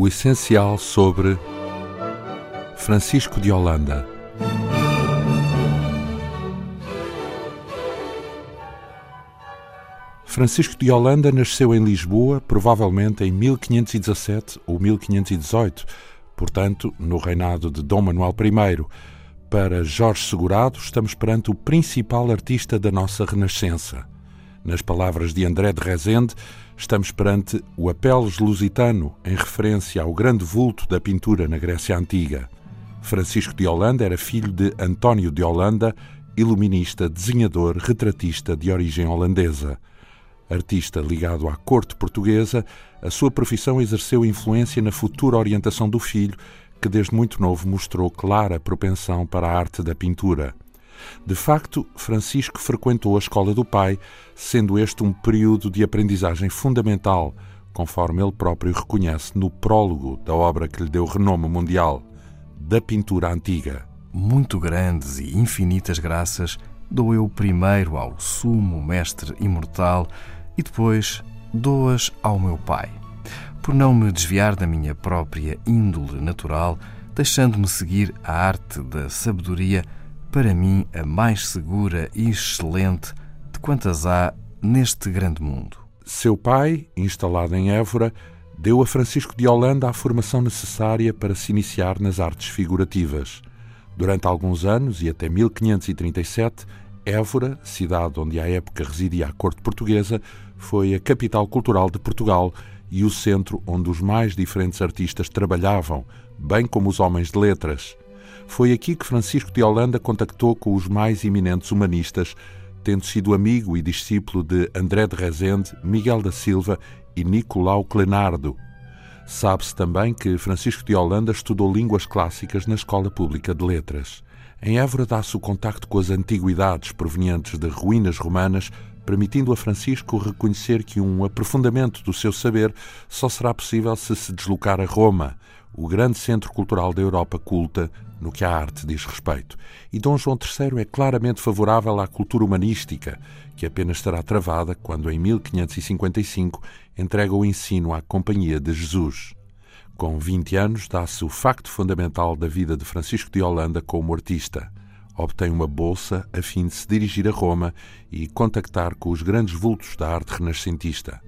O essencial sobre Francisco de Holanda. Francisco de Holanda nasceu em Lisboa, provavelmente em 1517 ou 1518, portanto, no reinado de Dom Manuel I. Para Jorge Segurado, estamos perante o principal artista da nossa Renascença. Nas palavras de André de Rezende, estamos perante o Apelos Lusitano, em referência ao grande vulto da pintura na Grécia Antiga. Francisco de Holanda era filho de António de Holanda, iluminista, desenhador, retratista de origem holandesa. Artista ligado à corte portuguesa, a sua profissão exerceu influência na futura orientação do filho, que desde muito novo mostrou clara propensão para a arte da pintura. De facto, Francisco frequentou a escola do pai, sendo este um período de aprendizagem fundamental, conforme ele próprio reconhece no prólogo da obra que lhe deu renome mundial, da pintura antiga. Muito grandes e infinitas graças dou eu primeiro ao sumo mestre imortal e depois dou-as ao meu pai, por não me desviar da minha própria índole natural, deixando-me seguir a arte da sabedoria para mim a mais segura e excelente de quantas há neste grande mundo. Seu pai, instalado em Évora, deu a Francisco de Holanda a formação necessária para se iniciar nas artes figurativas. Durante alguns anos e até 1537, Évora, cidade onde à época residia a corte portuguesa, foi a capital cultural de Portugal e o centro onde os mais diferentes artistas trabalhavam, bem como os homens de letras. Foi aqui que Francisco de Holanda contactou com os mais eminentes humanistas, tendo sido amigo e discípulo de André de Rezende, Miguel da Silva e Nicolau Clenardo. Sabe-se também que Francisco de Holanda estudou línguas clássicas na Escola Pública de Letras. Em Évora dá-se o contacto com as antiguidades provenientes de ruínas romanas, permitindo a Francisco reconhecer que um aprofundamento do seu saber só será possível se se deslocar a Roma, o grande centro cultural da Europa culta no que à arte diz respeito. E Dom João III é claramente favorável à cultura humanística, que apenas estará travada quando, em 1555, entrega o ensino à Companhia de Jesus. Com 20 anos, dá-se o facto fundamental da vida de Francisco de Holanda como artista. Obtém uma bolsa a fim de se dirigir a Roma e contactar com os grandes vultos da arte renascentista.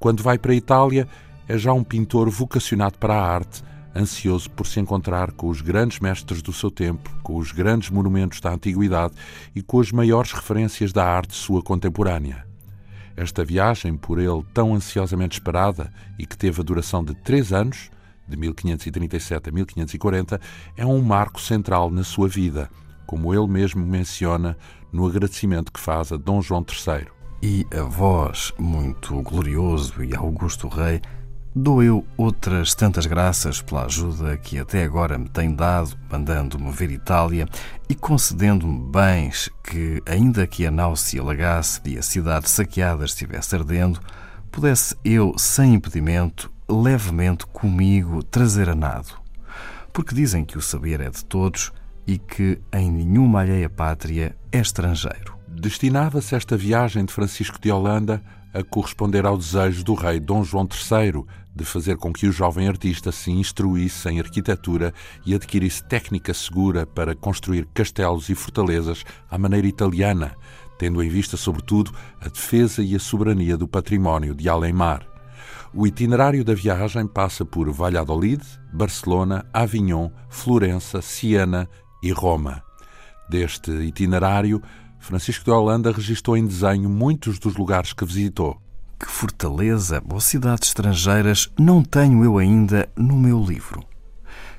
Quando vai para a Itália, é já um pintor vocacionado para a arte ansioso por se encontrar com os grandes mestres do seu tempo, com os grandes monumentos da antiguidade e com as maiores referências da arte sua contemporânea. Esta viagem, por ele tão ansiosamente esperada e que teve a duração de três anos, de 1537 a 1540, é um marco central na sua vida, como ele mesmo menciona no agradecimento que faz a Dom João III. E a vós, muito glorioso e augusto rei, Dou eu outras tantas graças pela ajuda que até agora me tem dado, mandando-me ver Itália e concedendo-me bens que, ainda que a nau se alagasse e a cidade saqueada estivesse ardendo, pudesse eu, sem impedimento, levemente comigo trazer a nado. Porque dizem que o saber é de todos e que em nenhuma alheia pátria é estrangeiro. Destinava-se esta viagem de Francisco de Holanda a corresponder ao desejo do rei Dom João III de fazer com que o jovem artista se instruísse em arquitetura e adquirisse técnica segura para construir castelos e fortalezas à maneira italiana, tendo em vista, sobretudo, a defesa e a soberania do património de além-mar. O itinerário da viagem passa por Valladolid, Barcelona, Avignon, Florença, Siena e Roma. Deste itinerário, Francisco de Holanda registrou em desenho muitos dos lugares que visitou. Que fortaleza ou cidades estrangeiras não tenho eu ainda no meu livro?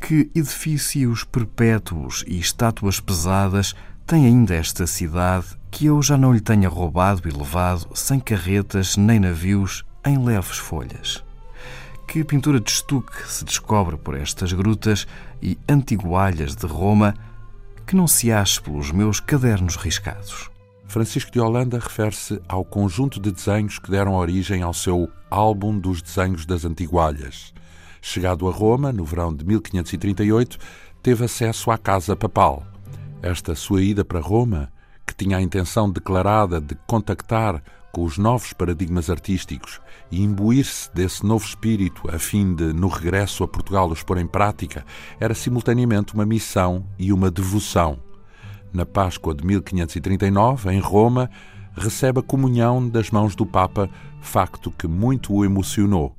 Que edifícios perpétuos e estátuas pesadas tem ainda esta cidade que eu já não lhe tenha roubado e levado sem carretas nem navios em leves folhas? Que pintura de estuque se descobre por estas grutas e antigualhas de Roma que não se ache pelos meus cadernos riscados? Francisco de Holanda refere-se ao conjunto de desenhos que deram origem ao seu Álbum dos Desenhos das Antigualhas. Chegado a Roma, no verão de 1538, teve acesso à Casa Papal. Esta sua ida para Roma, que tinha a intenção declarada de contactar com os novos paradigmas artísticos e imbuir-se desse novo espírito a fim de, no regresso a Portugal, os pôr em prática, era simultaneamente uma missão e uma devoção. Na Páscoa de 1539, em Roma, recebe a comunhão das mãos do Papa, facto que muito o emocionou.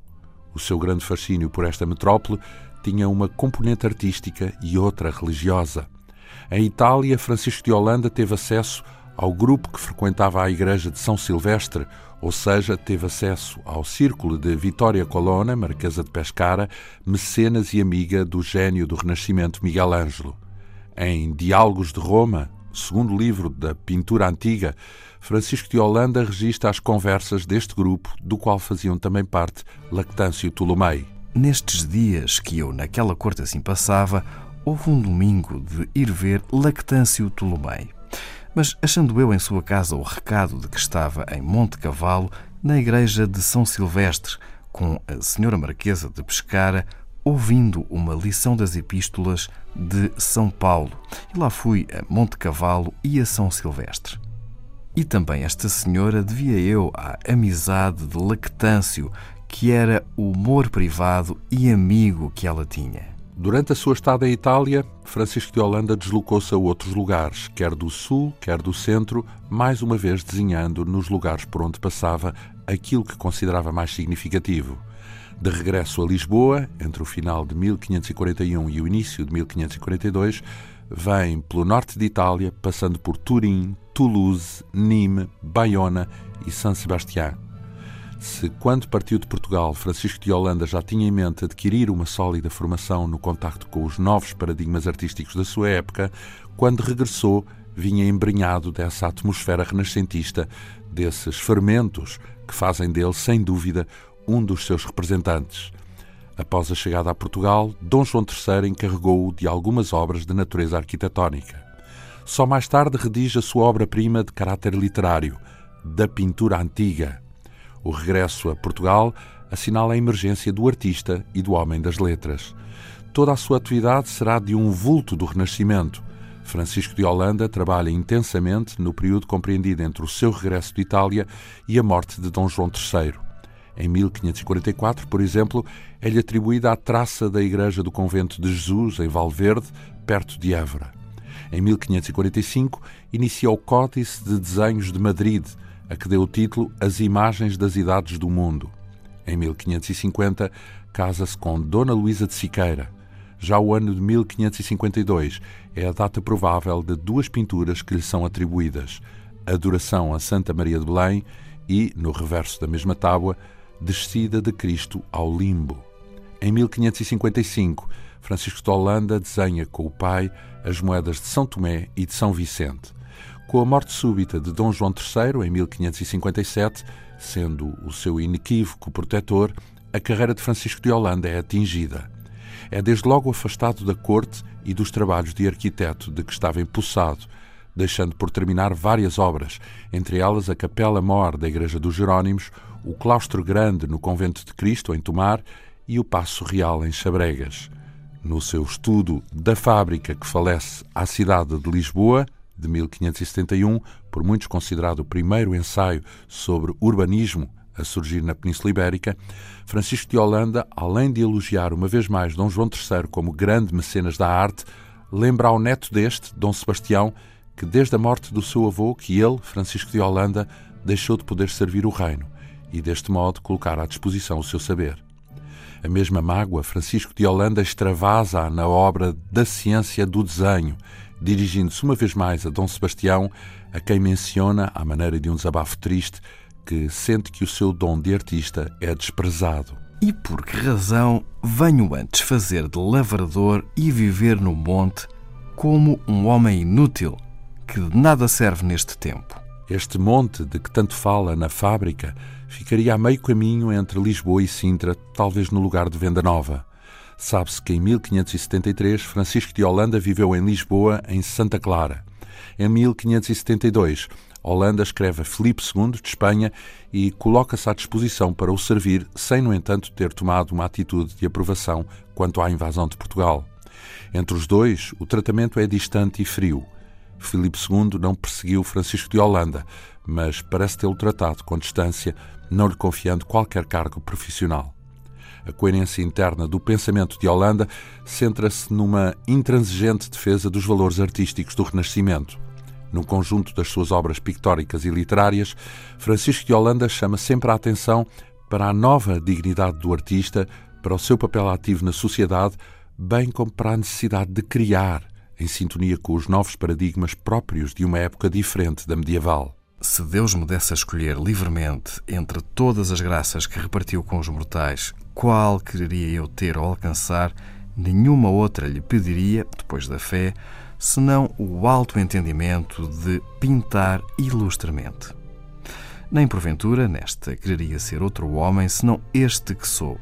O seu grande fascínio por esta metrópole tinha uma componente artística e outra religiosa. Em Itália, Francisco de Holanda teve acesso ao grupo que frequentava a igreja de São Silvestre, ou seja, teve acesso ao círculo de Vitória Colonna, Marquesa de Pescara, mecenas e amiga do gênio do Renascimento Miguel Ângelo. Em Diálogos de Roma, segundo livro da pintura antiga, Francisco de Holanda registra as conversas deste grupo, do qual faziam também parte Lactâncio Ptolomei. Nestes dias que eu naquela corte assim passava, houve um domingo de ir ver Lactâncio Ptolomei. Mas achando eu em sua casa o recado de que estava em Monte Cavalo, na igreja de São Silvestre, com a senhora Marquesa de Pescara, ouvindo uma lição das epístolas de São Paulo. E lá fui a Monte Cavalo e a São Silvestre. E também esta senhora devia eu à amizade de Lactâncio, que era o humor privado e amigo que ela tinha. Durante a sua estada em Itália, Francisco de Holanda deslocou-se a outros lugares, quer do sul, quer do centro, mais uma vez desenhando nos lugares por onde passava aquilo que considerava mais significativo. De regresso a Lisboa, entre o final de 1541 e o início de 1542, vem pelo norte de Itália, passando por Turim, Toulouse, Nîmes, Bayona e San Sebastián. Se, quando partiu de Portugal, Francisco de Holanda já tinha em mente adquirir uma sólida formação no contacto com os novos paradigmas artísticos da sua época, quando regressou, vinha embrenhado dessa atmosfera renascentista, desses fermentos que fazem dele, sem dúvida, um dos seus representantes. Após a chegada a Portugal, Dom João III encarregou-o de algumas obras de natureza arquitetónica. Só mais tarde redige a sua obra-prima de caráter literário, da pintura antiga, o regresso a Portugal assinala a emergência do artista e do homem das letras. Toda a sua atividade será de um vulto do Renascimento. Francisco de Holanda trabalha intensamente no período compreendido entre o seu regresso de Itália e a morte de Dom João III. Em 1544, por exemplo, é-lhe atribuída a traça da igreja do convento de Jesus, em Valverde, perto de Évora. Em 1545, inicia o Códice de Desenhos de Madrid, a que deu o título As Imagens das Idades do Mundo. Em 1550, casa-se com Dona Luísa de Siqueira. Já o ano de 1552 é a data provável de duas pinturas que lhe são atribuídas: Adoração a Santa Maria de Belém e, no reverso da mesma tábua, Descida de Cristo ao Limbo. Em 1555, Francisco de Holanda desenha com o pai as moedas de São Tomé e de São Vicente. Com a morte súbita de Dom João III, em 1557, sendo o seu inequívoco protetor, a carreira de Francisco de Holanda é atingida. É desde logo afastado da corte e dos trabalhos de arquiteto de que estava empossado, deixando por terminar várias obras, entre elas a Capela Mor da Igreja dos Jerónimos, o Claustro Grande no Convento de Cristo, em Tomar, e o Passo Real, em Chabregas. No seu estudo da fábrica que falece à cidade de Lisboa, de 1571, por muitos considerado o primeiro ensaio sobre urbanismo a surgir na Península Ibérica, Francisco de Holanda, além de elogiar uma vez mais Dom João III como grande mecenas da arte, lembra ao neto deste, Dom Sebastião, que desde a morte do seu avô, que ele, Francisco de Holanda, deixou de poder servir o reino e deste modo colocar à disposição o seu saber. A mesma mágoa, Francisco de Holanda extravasa na obra da ciência do desenho, dirigindo-se uma vez mais a Dom Sebastião, a quem menciona, à maneira de um desabafo triste, que sente que o seu dom de artista é desprezado. E por que razão venho antes fazer de lavrador e viver no monte como um homem inútil que de nada serve neste tempo? Este monte de que tanto fala na fábrica ficaria a meio caminho entre Lisboa e Sintra, talvez no lugar de Venda Nova. Sabe-se que em 1573 Francisco de Holanda viveu em Lisboa, em Santa Clara. Em 1572, Holanda escreve a Filipe II de Espanha e coloca-se à disposição para o servir, sem, no entanto, ter tomado uma atitude de aprovação quanto à invasão de Portugal. Entre os dois, o tratamento é distante e frio. Filipe II não perseguiu Francisco de Holanda, mas parece tê-lo tratado com distância, não lhe confiando qualquer cargo profissional. A coerência interna do pensamento de Holanda centra-se numa intransigente defesa dos valores artísticos do Renascimento. Num conjunto das suas obras pictóricas e literárias, Francisco de Holanda chama sempre a atenção para a nova dignidade do artista, para o seu papel ativo na sociedade, bem como para a necessidade de criar, em sintonia com os novos paradigmas próprios de uma época diferente da medieval. Se Deus me desse a escolher livremente entre todas as graças que repartiu com os mortais, qual quereria eu ter ou alcançar, nenhuma outra lhe pediria, depois da fé, senão o alto entendimento de pintar ilustremente. Nem porventura nesta quereria ser outro homem senão este que sou,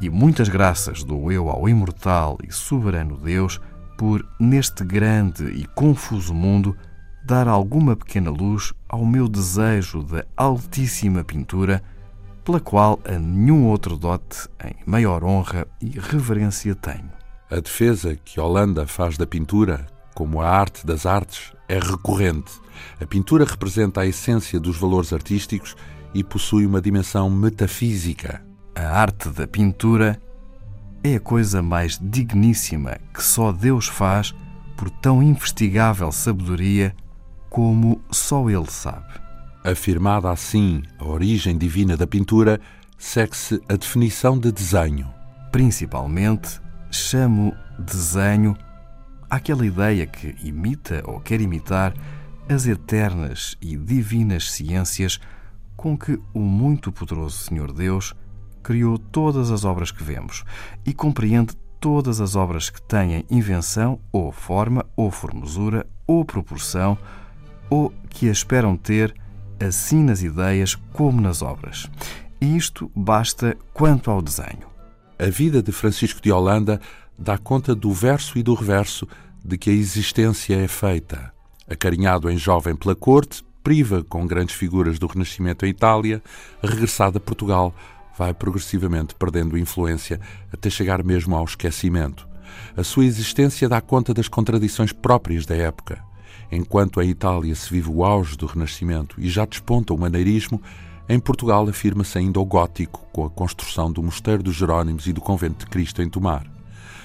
e muitas graças dou eu ao imortal e soberano Deus por, neste grande e confuso mundo, dar alguma pequena luz ao meu desejo da altíssima pintura, pela qual a nenhum outro dote em maior honra e reverência tenho. A defesa que Holanda faz da pintura, como a arte das artes, é recorrente. A pintura representa a essência dos valores artísticos e possui uma dimensão metafísica. A arte da pintura é a coisa mais digníssima que só Deus faz por tão investigável sabedoria como só ele sabe. Afirmada assim a origem divina da pintura, segue-se a definição de desenho. Principalmente, chamo desenho aquela ideia que imita ou quer imitar as eternas e divinas ciências com que o muito poderoso Senhor Deus criou todas as obras que vemos e compreende todas as obras que têm invenção ou forma ou formosura ou proporção ou que a esperam ter, assim nas ideias como nas obras. E isto basta quanto ao desenho. A vida de Francisco de Holanda dá conta do verso e do reverso de que a existência é feita. Acarinhado em jovem pela corte, priva com grandes figuras do Renascimento em Itália, regressado a Portugal, vai progressivamente perdendo influência até chegar mesmo ao esquecimento. A sua existência dá conta das contradições próprias da época. Enquanto em Itália se vive o auge do Renascimento e já desponta o maneirismo, em Portugal afirma-se ainda o gótico, com a construção do Mosteiro dos Jerónimos e do Convento de Cristo em Tomar.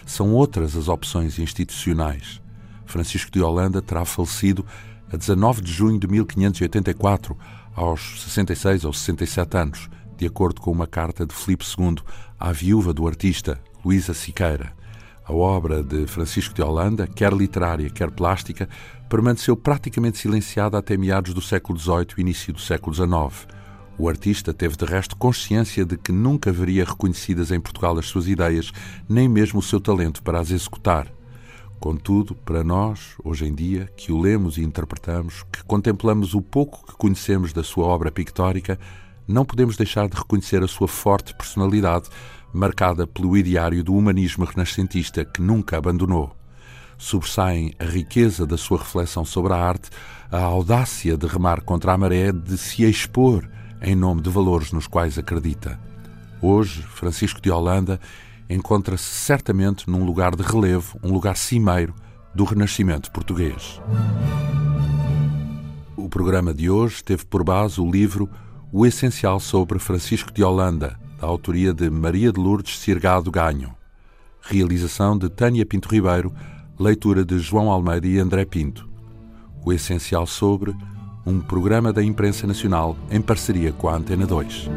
São outras as opções institucionais. Francisco de Holanda terá falecido a 19 de junho de 1584, aos 66 ou 67 anos, de acordo com uma carta de Filipe II à viúva do artista, Luísa Siqueira. A obra de Francisco de Holanda, quer literária, quer plástica, permaneceu praticamente silenciada até meados do século XVIII e início do século XIX. O artista teve de resto consciência de que nunca veria reconhecidas em Portugal as suas ideias, nem mesmo o seu talento para as executar. Contudo, para nós, hoje em dia, que o lemos e interpretamos, que contemplamos o pouco que conhecemos da sua obra pictórica, não podemos deixar de reconhecer a sua forte personalidade, marcada pelo ideário do humanismo renascentista que nunca abandonou. Sobressaem a riqueza da sua reflexão sobre a arte, a audácia de remar contra a maré, de se expor em nome de valores nos quais acredita. Hoje, Francisco de Holanda encontra-se certamente num lugar de relevo, um lugar cimeiro do Renascimento português. O programa de hoje teve por base o livro O Essencial sobre Francisco de Holanda, da autoria de Maria de Lourdes Cirgado Ganho. Realização de Tânia Pinto Ribeiro, leitura de João Almeida e André Pinto. O essencial sobre um programa da imprensa nacional em parceria com a Antena 2.